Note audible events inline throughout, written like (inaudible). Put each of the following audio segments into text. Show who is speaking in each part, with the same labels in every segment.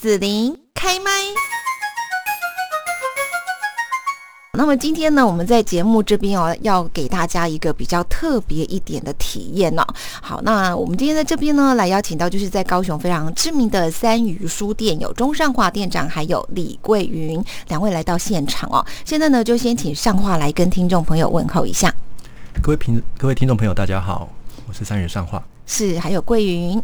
Speaker 1: 子琳开麦。那么今天呢，我们在节目这边哦，要给大家一个比较特别一点的体验呢。好，那我们今天在这边呢，来邀请到就是在高雄非常知名的三余书店有钟尚华店长，还有李桂云两位来到现场哦。现在呢，就先请尚华来跟听众朋友问候一下。
Speaker 2: 各位评各位听众朋友，大家好，我是三余尚华，
Speaker 1: 是还有桂云。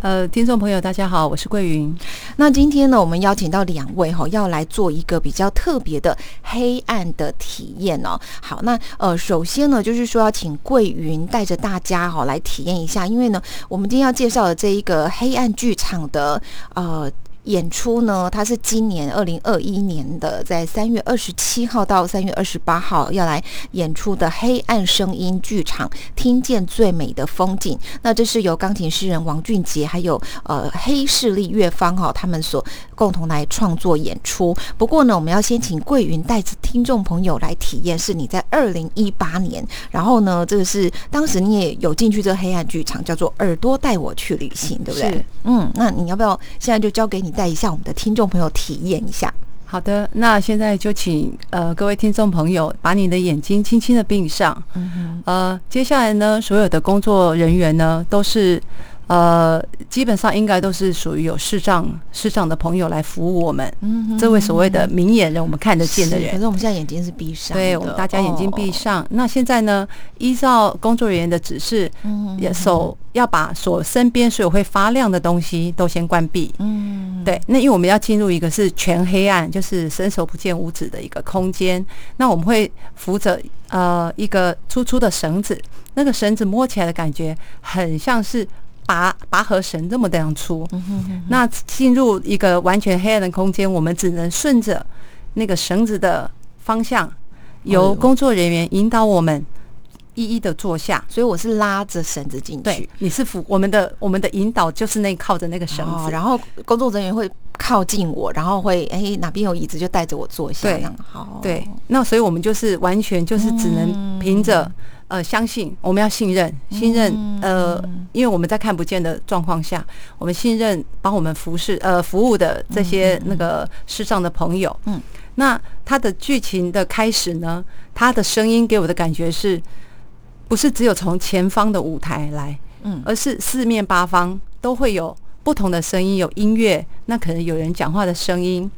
Speaker 3: 呃，听众朋友，大家好，我是桂云。
Speaker 1: 那今天呢，我们邀请到两位哈，要来做一个比较特别的黑暗的体验哦。好，那呃，首先呢，就是说要请桂云带着大家哈来体验一下，因为呢，我们今天要介绍的这一个黑暗剧场的呃。演出呢，它是今年二零二一年的，在三月二十七号到三月二十八号要来演出的黑暗声音剧场，听见最美的风景。那这是由钢琴诗人王俊杰还有呃黑势力乐方哈他们所共同来创作演出。不过呢，我们要先请桂云带着听众朋友来体验，是你在二零一八年，然后呢，这个是当时你也有进去这个黑暗剧场，叫做耳朵带我去旅行，对不对？嗯，那你要不要现在就交给你？带一下我们的听众朋友体验一下。
Speaker 3: 好的，那现在就请呃各位听众朋友把你的眼睛轻轻的闭上。嗯呃，接下来呢，所有的工作人员呢都是。呃，基本上应该都是属于有视障、视障的朋友来服务我们。嗯，这位所谓的明眼人，我们看得见的人。
Speaker 1: 可是我们现在眼睛是闭上。
Speaker 3: 对，我们大家眼睛闭上。那现在呢，依照工作人员的指示，手要把所身边所有会发亮的东西都先关闭。嗯，对。那因为我们要进入一个是全黑暗，就是伸手不见五指的一个空间。那我们会扶着呃一个粗粗的绳子，那个绳子摸起来的感觉很像是。拔拔河绳这么这样粗，那进入一个完全黑暗的空间，我们只能顺着那个绳子的方向，由工作人员引导我们一一的坐下。
Speaker 1: 所以我是拉着绳子进去，
Speaker 3: 你是扶我们的我们的引导就是那靠着那个绳子，
Speaker 1: 然后工作人员会靠近我，然后会哎哪边有椅子就带着我坐下。
Speaker 3: 对，好，对，那所以我们就是完全就是只能凭着。呃，相信我们要信任，信任呃，因为我们在看不见的状况下，我们信任帮我们服侍呃服务的这些那个世上的朋友。嗯，那他的剧情的开始呢，他的声音给我的感觉是，不是只有从前方的舞台来，嗯，而是四面八方都会有不同的声音，有音乐，那可能有人讲话的声音，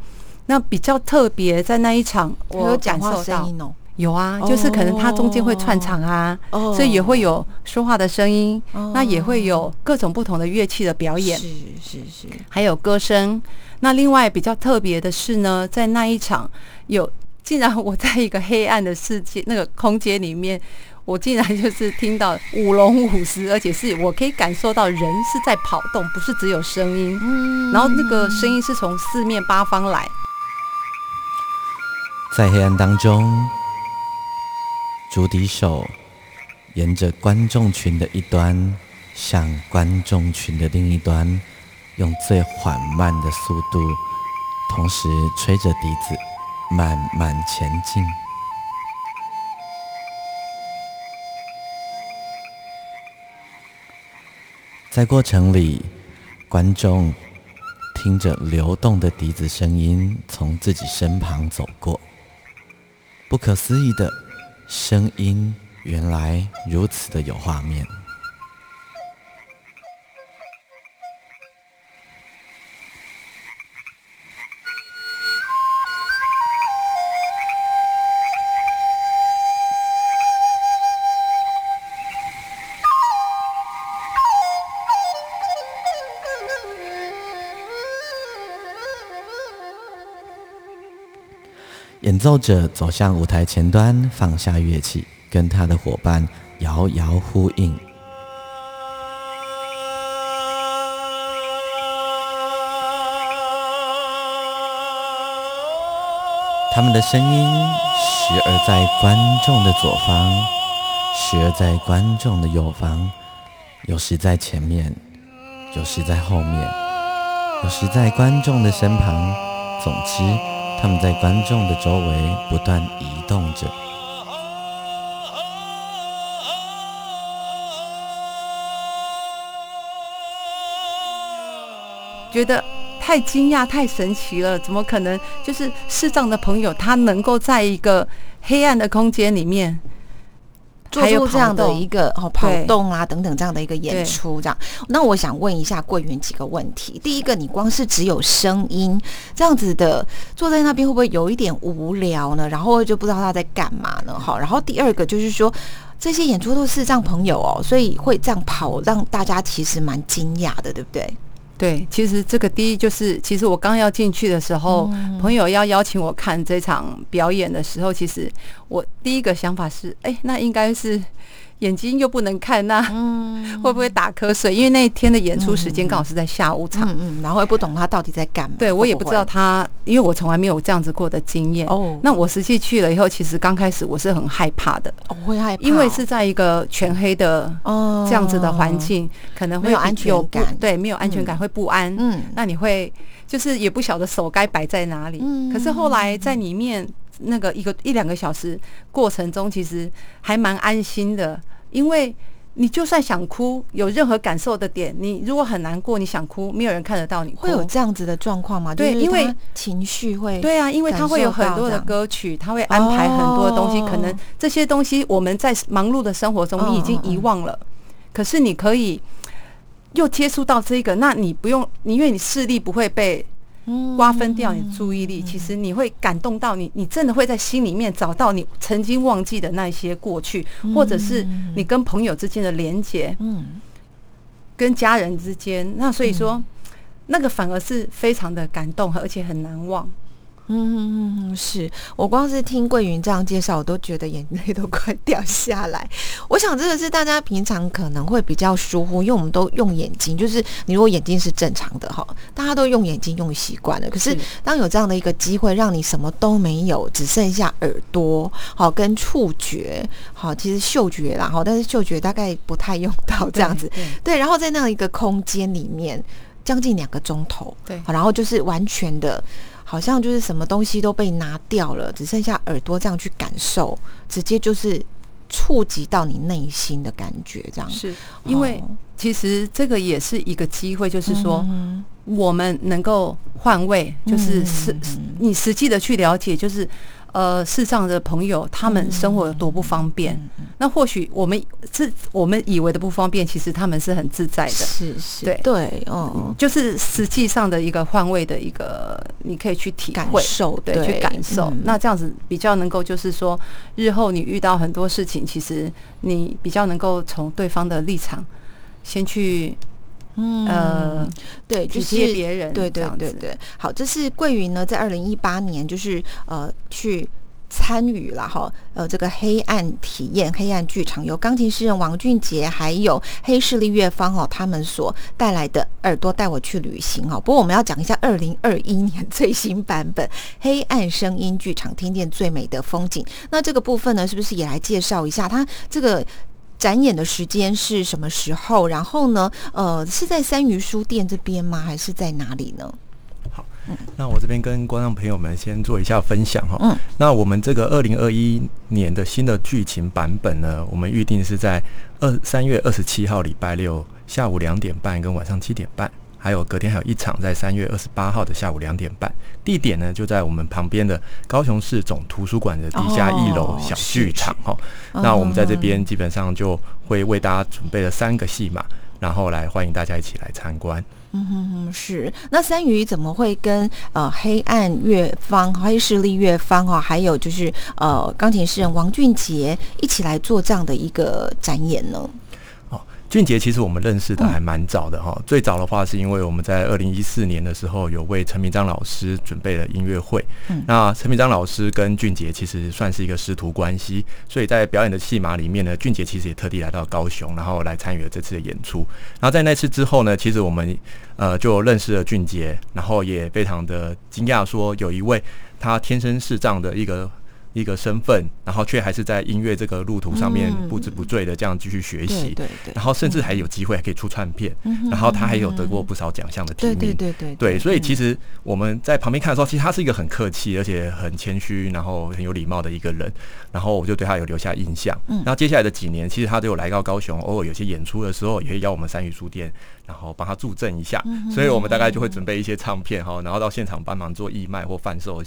Speaker 3: 那比较特别，在那一场我
Speaker 1: 有讲话声音哦。
Speaker 3: 有啊，就是可能它中间会串场啊，所以也会有说话的声音，那也会有各种不同的乐器的表演，
Speaker 1: 是是是，
Speaker 3: 还有歌声。那另外比较特别的是呢，在那一场有，竟然 (laughs) 我在一个黑暗的世界那个空间里面，我竟然就是听到舞龙舞狮，而且是我可以感受到人是在跑动，不是只有声音。嗯，然后那个声音是从四面八方来，
Speaker 4: 在黑暗当中。竹笛手沿着观众群的一端，向观众群的另一端，用最缓慢的速度，同时吹着笛子，慢慢前进。在过程里，观众听着流动的笛子声音从自己身旁走过，不可思议的。声音原来如此的有画面。奏者走向舞台前端，放下乐器，跟他的伙伴遥遥呼应。他们的声音时而在观众的左方，时而在观众的右方，有时在前面，有时在后面，有时在观众的身旁。总之。他们在观众的周围不断移动着，
Speaker 3: 觉得太惊讶、太神奇了，怎么可能？就是视障的朋友，他能够在一个黑暗的空间里面。
Speaker 1: 做出这样的一个哦跑动啊等等这样的一个演出，这样。那我想问一下桂云几个问题。第一个，你光是只有声音这样子的坐在那边，会不会有一点无聊呢？然后就不知道他在干嘛呢？好，然后第二个就是说，这些演出都是这样朋友哦，所以会这样跑，让大家其实蛮惊讶的，对不对？
Speaker 3: 对，其实这个第一就是，其实我刚要进去的时候，朋友要邀请我看这场表演的时候，其实我第一个想法是，哎，那应该是。眼睛又不能看，那 (laughs) 会不会打瞌睡？因为那一天的演出时间刚好是在下午场，
Speaker 1: 嗯，然后也不懂他到底在干嘛。
Speaker 3: 对我也不知道他，因为我从来没有这样子过的经验。哦，那我实际去了以后，其实刚开始我是很害怕的，
Speaker 1: 我会害怕，
Speaker 3: 因为是在一个全黑的哦这样子的环境，可能会
Speaker 1: 有安全感，
Speaker 3: 对，没有安全感会不安。嗯，那你会就是也不晓得手该摆在哪里。嗯，可是后来在里面。那个一个一两个小时过程中，其实还蛮安心的，因为你就算想哭，有任何感受的点，你如果很难过，你想哭，没有人看得到你。
Speaker 1: 会有这样子的状况吗？
Speaker 3: 对，因为
Speaker 1: 情绪会
Speaker 3: 对啊，因为他会有很多的歌曲，他会安排很多东西，可能这些东西我们在忙碌的生活中你已经遗忘了，可是你可以又接触到这个，那你不用，因为你视力不会被。瓜分掉你注意力，其实你会感动到你，你真的会在心里面找到你曾经忘记的那些过去，或者是你跟朋友之间的连结，嗯，跟家人之间，那所以说，那个反而是非常的感动，而且很难忘。
Speaker 1: 嗯嗯嗯，是我光是听桂云这样介绍，我都觉得眼泪都快掉下来。我想这个是大家平常可能会比较疏忽，因为我们都用眼睛，就是你如果眼睛是正常的哈，大家都用眼睛用习惯了。可是当有这样的一个机会，让你什么都没有，只剩下耳朵好跟触觉好，其实嗅觉啦哈，但是嗅觉大概不太用到这样子。对，然后在那样一个空间里面，将近两个钟头，
Speaker 3: 对，
Speaker 1: 然后就是完全的。好像就是什么东西都被拿掉了，只剩下耳朵这样去感受，直接就是触及到你内心的感觉，这样。
Speaker 3: 是因为其实这个也是一个机会，就是说我们能够换位，就是实你实际的去了解，就是。呃，世上的朋友，他们生活有多不方便？那或许我们自我们以为的不方便，其实他们是很自在的。
Speaker 1: 是是，
Speaker 3: 对
Speaker 1: 对，嗯，
Speaker 3: 就是实际上的一个换位的一个，你可以去体会、
Speaker 1: 受，
Speaker 3: 对，去感受。那这样子比较能够，就是说，日后你遇到很多事情，其实你比较能够从对方的立场先去。嗯呃，
Speaker 1: 对，就是
Speaker 3: 别人，
Speaker 1: 对对对对。好，这是桂云呢，在二零一八年，就是呃去参与了哈，呃这个黑暗体验黑暗剧场，由钢琴诗人王俊杰还有黑势力乐方哦，他们所带来的耳朵带我去旅行哦。不过我们要讲一下二零二一年 (laughs) 最新版本黑暗声音剧场，听见最美的风景。那这个部分呢，是不是也来介绍一下它这个？展演的时间是什么时候？然后呢？呃，是在三余书店这边吗？还是在哪里呢？
Speaker 2: 好，那我这边跟观众朋友们先做一下分享哈。嗯，那我们这个二零二一年的新的剧情版本呢，我们预定是在二三月二十七号礼拜六下午两点半跟晚上七点半。还有隔天还有一场，在三月二十八号的下午两点半，地点呢就在我们旁边的高雄市总图书馆的地下一楼小剧场哈。那我们在这边基本上就会为大家准备了三个戏码，然后来欢迎大家一起来参观。
Speaker 1: 嗯哼哼，是。那三鱼怎么会跟呃黑暗乐方、黑势力乐方哈，还有就是呃钢琴诗人王俊杰一起来做这样的一个展演呢？
Speaker 2: 俊杰其实我们认识的还蛮早的哈，最早的话是因为我们在二零一四年的时候有为陈明章老师准备了音乐会，那陈明章老师跟俊杰其实算是一个师徒关系，所以在表演的戏码里面呢，俊杰其实也特地来到高雄，然后来参与了这次的演出。然后在那次之后呢，其实我们呃就认识了俊杰，然后也非常的惊讶，说有一位他天生视障的一个。一个身份，然然后却还是在音乐这个路途上面不知不坠的这样继续学习，
Speaker 1: 对对，
Speaker 2: 然后甚至还有机会还可以出唱片，然后他还有得过不少奖项的提名，
Speaker 1: 对对对
Speaker 2: 对，所以其实我们在旁边看的时候，其实他是一个很客气而且很谦虚，然后很有礼貌的一个人，然后我就对他有留下印象。然后接下来的几年，其实他都有来到高雄，偶尔有些演出的时候，也会邀我们三语书店。然后帮他助阵一下，所以我们大概就会准备一些唱片哈，然后到现场帮忙做义卖或贩售，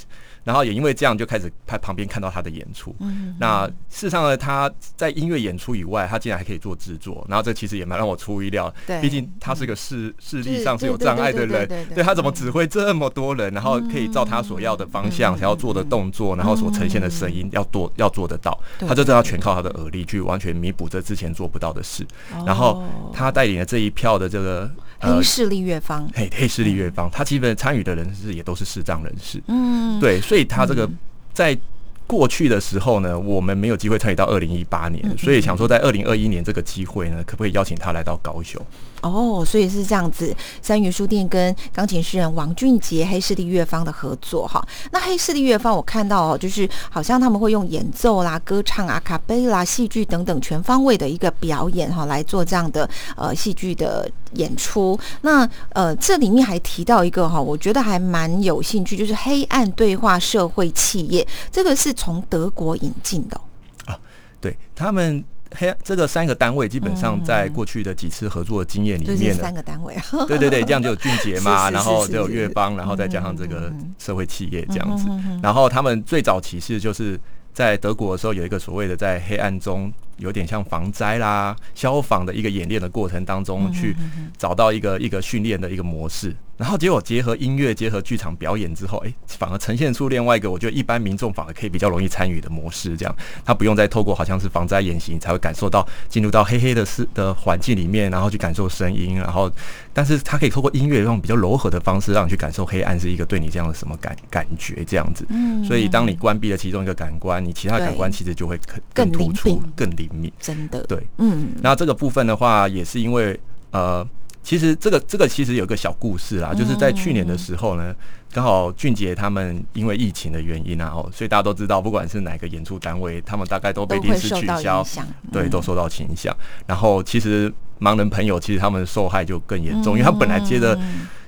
Speaker 2: 然后也因为这样就开始在旁边看到他的演出。那事实上呢，他在音乐演出以外，他竟然还可以做制作，然后这其实也蛮让我出意料。
Speaker 1: 对，
Speaker 2: 毕竟他是个视视力上是有障碍的人，对他怎么指挥这么多人，然后可以照他所要的方向、想要做的动作，然后所呈现的声音要做要做得到，他就这样全靠他的耳力去完全弥补这之前做不到的事。然后他带领的这一票的这个。
Speaker 1: 黑势力乐方，
Speaker 2: 嘿黑势力乐方，他基本参与的人是也都是视障人士，嗯，对，所以他这个在。过去的时候呢，我们没有机会参与到二零一八年，所以想说在二零二一年这个机会呢，可不可以邀请他来到高雄？
Speaker 1: 哦，所以是这样子，三元书店跟钢琴诗人王俊杰黑势力乐方的合作哈。那黑势力乐方我看到哦，就是好像他们会用演奏啦、歌唱啊、卡贝拉、戏剧等等全方位的一个表演哈，来做这样的呃戏剧的演出。那呃这里面还提到一个哈，我觉得还蛮有兴趣，就是黑暗对话社会企业，这个是。从德国引进的
Speaker 2: 啊，对他们黑这个三个单位，基本上在过去的几次合作的经验里面，
Speaker 1: 三个单位，(laughs)
Speaker 2: 对对对，这样就有俊杰嘛，(laughs) 然后就有乐邦，然后再加上这个社会企业这样子，然后他们最早其实就是在德国的时候有一个所谓的在黑暗中。有点像防灾啦、消防的一个演练的过程当中，去找到一个一个训练的一个模式，然后结果结合音乐、结合剧场表演之后，哎，反而呈现出另外一个我觉得一般民众反而可以比较容易参与的模式。这样，他不用再透过好像是防灾演习才会感受到进入到黑黑的室的环境里面，然后去感受声音，然后，但是他可以透过音乐用比较柔和的方式让你去感受黑暗是一个对你这样的什么感感觉这样子。嗯，所以当你关闭了其中一个感官，你其他感官其实就会更突出、更灵敏。
Speaker 1: 真的
Speaker 2: 对，嗯，那这个部分的话，也是因为呃，其实这个这个其实有个小故事啦，就是在去年的时候呢，刚好俊杰他们因为疫情的原因啊，哦，所以大家都知道，不管是哪个演出单位，他们大概都被临时取消，对，都受到影响。然后其实盲人朋友其实他们受害就更严重，因为他本来接的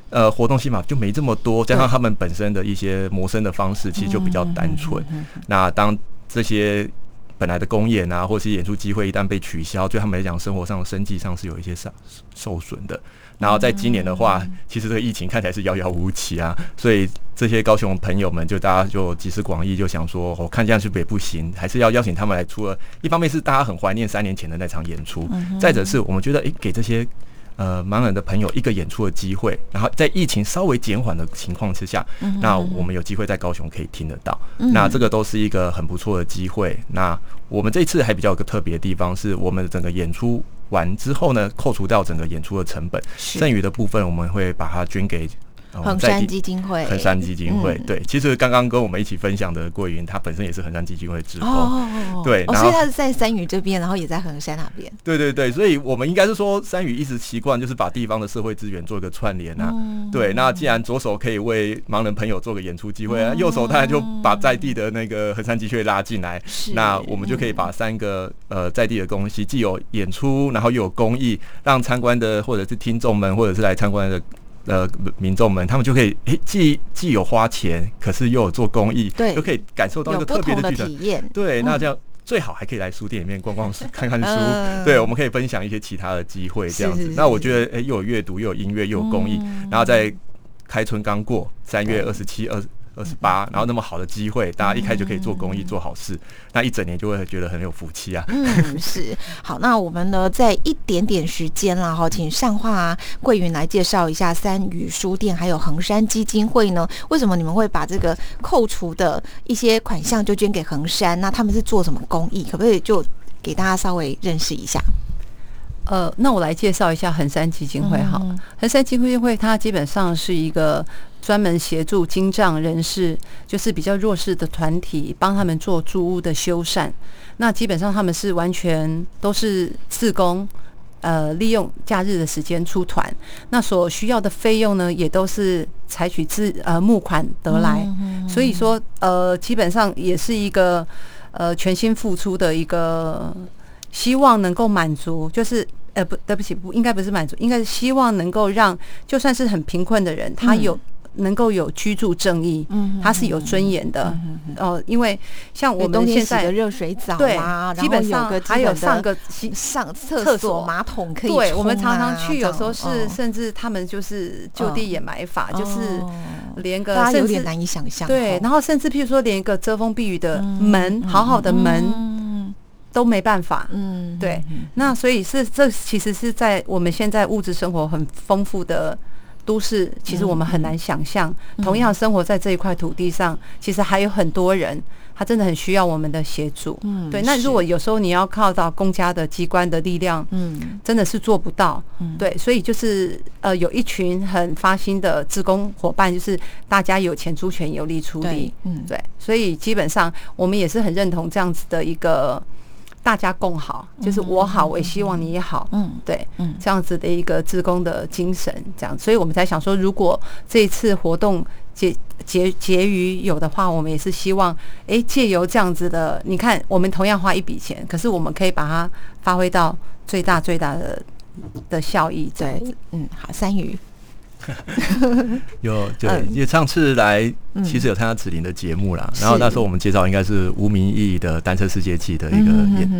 Speaker 2: 呃活动戏码就没这么多，加上他们本身的一些谋生的方式其实就比较单纯。那当这些本来的公演啊，或是演出机会一旦被取消，对他们来讲，生活上、生计上是有一些受受损的。然后在今年的话，其实这个疫情看起来是遥遥无期啊，所以这些高雄朋友们就大家就集思广益，就想说，我看这样是不是也不行，还是要邀请他们来出。一方面是大家很怀念三年前的那场演出，再者是我们觉得，哎，给这些。呃，盲人的朋友一个演出的机会，然后在疫情稍微减缓的情况之下，那我们有机会在高雄可以听得到，那这个都是一个很不错的机会。那我们这次还比较有个特别的地方，是我们整个演出完之后呢，扣除掉整个演出的成本，剩余的部分我们会把它捐给。
Speaker 1: 衡山基金会，
Speaker 2: 衡山基金会，对，其实刚刚跟我们一起分享的桂云，他本身也是衡山基金会职工，对，
Speaker 1: 所以他是在三屿这边，然后也在衡山那边，
Speaker 2: 对对对，所以我们应该是说，三屿一直习惯就是把地方的社会资源做一个串联啊，对，那既然左手可以为盲人朋友做个演出机会啊，右手当然就把在地的那个衡山基金会拉进来，那我们就可以把三个呃在地的东西，既有演出，然后又有公益，让参观的或者是听众们，或者是来参观的。呃，民众们他们就可以诶，既既有花钱，可是又有做公益，
Speaker 1: 对，
Speaker 2: 又可以感受到一个特别
Speaker 1: 的体验。
Speaker 2: 对，那这样最好还可以来书店里面逛逛书、(laughs) 看看书。(laughs) 对，我们可以分享一些其他的机会，这样子。那我觉得，诶，又有阅读，又有音乐，又有公益，然后在开春刚过，三月二十七、二。二十八，然后那么好的机会，大家一开就可以做公益、做好事，那一整年就会觉得很有福气啊。
Speaker 1: 嗯，是。好，那我们呢，在一点点时间啦，哈，请善化桂云来介绍一下三语书店，还有衡山基金会呢。为什么你们会把这个扣除的一些款项就捐给衡山？那他们是做什么公益？可不可以就给大家稍微认识一下？
Speaker 3: 呃，那我来介绍一下衡山基金会哈。衡山基金会它基本上是一个专门协助精障人士，就是比较弱势的团体，帮他们做住屋的修缮。那基本上他们是完全都是自工，呃，利用假日的时间出团。那所需要的费用呢，也都是采取自呃募款得来。所以说，呃，基本上也是一个。呃全心付出的一个希望能够满足，就是呃不对不起不应该不是满足，应该是希望能够让就算是很贫困的人，他有。能够有居住正义，嗯，它是有尊严的，哦，因为像我们现在
Speaker 1: 的热水澡
Speaker 3: 啊，基本上还有上个
Speaker 1: 上厕所马桶可以，
Speaker 3: 对，我们常常去，有时候是甚至他们就是就地掩埋法，就是连个
Speaker 1: 有点难以想象，
Speaker 3: 对，然后甚至譬如说连一个遮风避雨的门，好好的门都没办法，嗯，对，那所以是这其实是在我们现在物质生活很丰富的。都市其实我们很难想象，同样生活在这一块土地上，其实还有很多人，他真的很需要我们的协助。嗯，对。那如果有时候你要靠到公家的机关的力量，嗯，真的是做不到。嗯，对。所以就是呃，有一群很发心的职工伙伴，就是大家有钱出钱，有力出力。嗯，对。所以基本上我们也是很认同这样子的一个。大家共好，就是我好，我也希望你也好，嗯，对，嗯，这样子的一个自工的精神，这样，所以我们才想说，如果这一次活动结结结余有的话，我们也是希望，哎，借由这样子的，你看，我们同样花一笔钱，可是我们可以把它发挥到最大最大的的效益，
Speaker 1: 对，嗯，好，三鱼。(laughs)
Speaker 2: 有，对，因为上次来其实有参加子林的节目啦，然后那时候我们介绍应该是吴明义的单车世界记的一个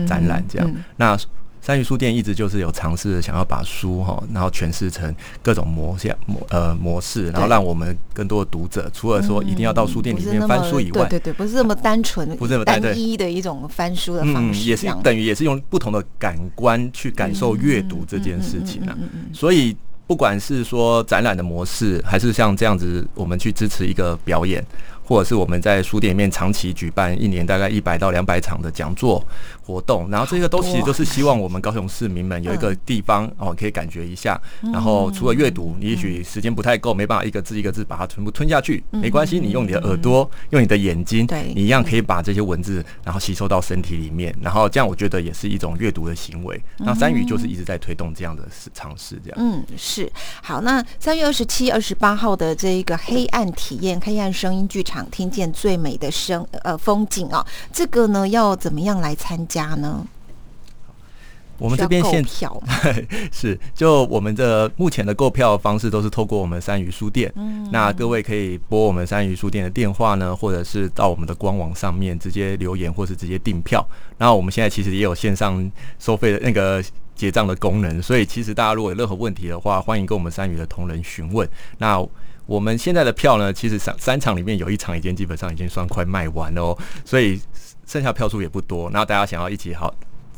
Speaker 2: 展览，这样。那三鱼书店一直就是有尝试想要把书哈，然后诠释成各种模像模呃模式，然后让我们更多的读者，除了说一定要到书店里面翻书以外，
Speaker 1: 对对对，不是这么单纯，
Speaker 2: 不是这么
Speaker 1: 单一的一种翻书的方式，
Speaker 2: 也是等于也是用不同的感官去感受阅读这件事情啊，所以。不管是说展览的模式，还是像这样子，我们去支持一个表演。或者是我们在书店里面长期举办一年大概一百到两百场的讲座活动，然后这个都其实都是希望我们高雄市民们有一个地方哦可以感觉一下。然后除了阅读，你也许时间不太够，没办法一个字一个字把它全部吞下去，没关系，你用你的耳朵，用你的眼睛，你一样可以把这些文字然后吸收到身体里面，然后这样我觉得也是一种阅读的行为。那三语就是一直在推动这样的尝试，这样。
Speaker 1: 嗯，是好。那三月二十七、二十八号的这一个黑暗体验、黑暗声音剧场。听见最美的声呃风景啊，这个呢要怎么样来参加呢？
Speaker 2: 我们这边现
Speaker 1: 票 (laughs)
Speaker 2: 是就我们的目前的购票方式都是透过我们三鱼书店。嗯，那各位可以拨我们三鱼书店的电话呢，或者是到我们的官网上面直接留言，或是直接订票。然后我们现在其实也有线上收费的那个结账的功能，所以其实大家如果有任何问题的话，欢迎跟我们三语的同仁询问。那我们现在的票呢，其实三三场里面有一场已经基本上已经算快卖完了哦，所以剩下票数也不多。那大家想要一起好。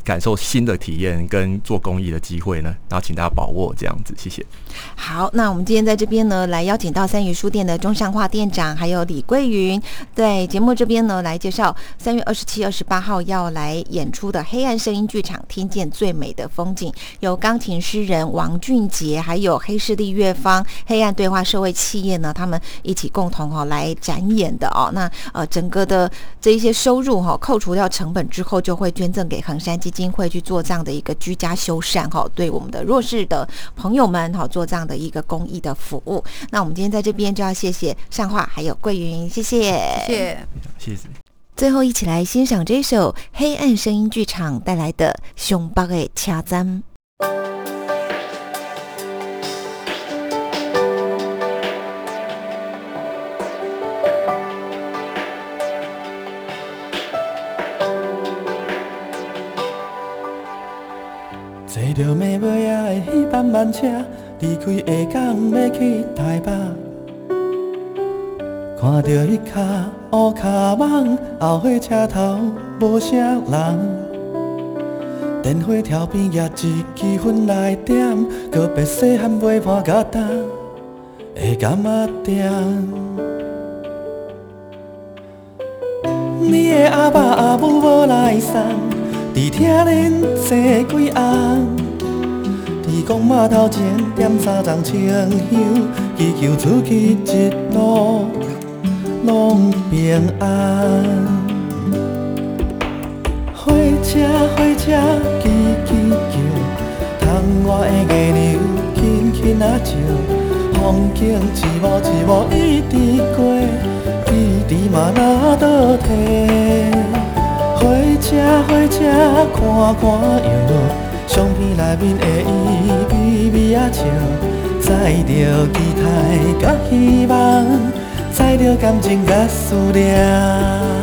Speaker 2: 感受新的体验跟做公益的机会呢，然后请大家把握这样子，谢谢。
Speaker 1: 好，那我们今天在这边呢，来邀请到三鱼书店的中上化店长，还有李桂云，在节目这边呢，来介绍三月二十七、二十八号要来演出的黑暗声音剧场《听见最美的风景》，由钢琴诗人王俊杰，还有黑势力乐方、黑暗对话社会企业呢，他们一起共同哈来展演的哦。那呃，整个的这一些收入哈，扣除掉成本之后，就会捐赠给衡山基金。金会去做这样的一个居家修缮哈，对我们的弱势的朋友们哈，做这样的一个公益的服务。那我们今天在这边就要谢谢善化还有桂云，谢谢，
Speaker 3: 谢谢，
Speaker 2: 谢谢。
Speaker 1: 最后一起来欣赏这首黑暗声音剧场带来的《熊抱的掐簪》。
Speaker 5: 的彼班慢车，离开下港要去台北。看着迄卡乌卡网，后火车头无啥人。电火条边也一支烟来点，告别细汉陪伴甲担的柑仔店。你的阿爸阿母无来送，只听恁坐几暗。讲码头前点三丛清香，祈求出去一路拢平安。火车火车叽叽叫，窗外的月亮轻轻啊照，风景一幕一幕一直过，一直嘛哪倒退。火车火车看看哟，相片内面的伊微微啊笑，载着期待甲希望，载着感情甲思念。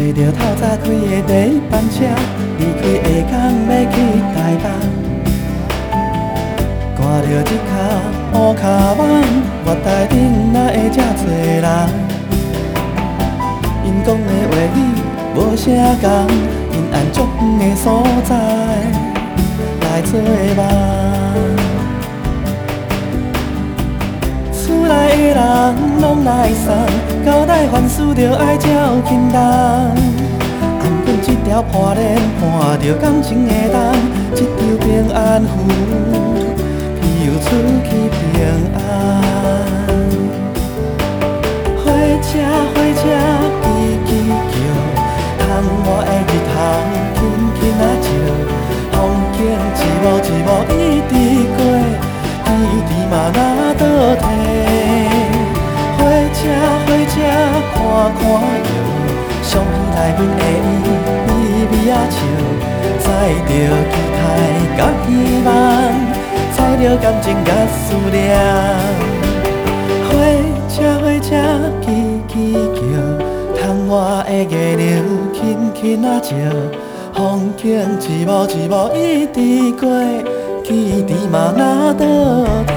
Speaker 5: 车离开下港要去台北，看着一脚乌脚网，月台顶哪会这多人？因讲的话语无啥共，因按足远的所在来做梦。厝内的人拢来送，交代凡事着爱照轻重。一条破链，伴着感情的灯，一条平安符，飘出去平安。火车火车吱吱叫，窗外的日头轻轻啊照，风景一幕一幕一直过，天地嘛哪倒退。看看哟，相片内面的伊。微啊笑，载着期待甲希望，载着感情甲思念。火车火车吱吱叫，窗外的月亮轻轻啊照，风景一幕一幕一直过，记忆嘛哪倒退。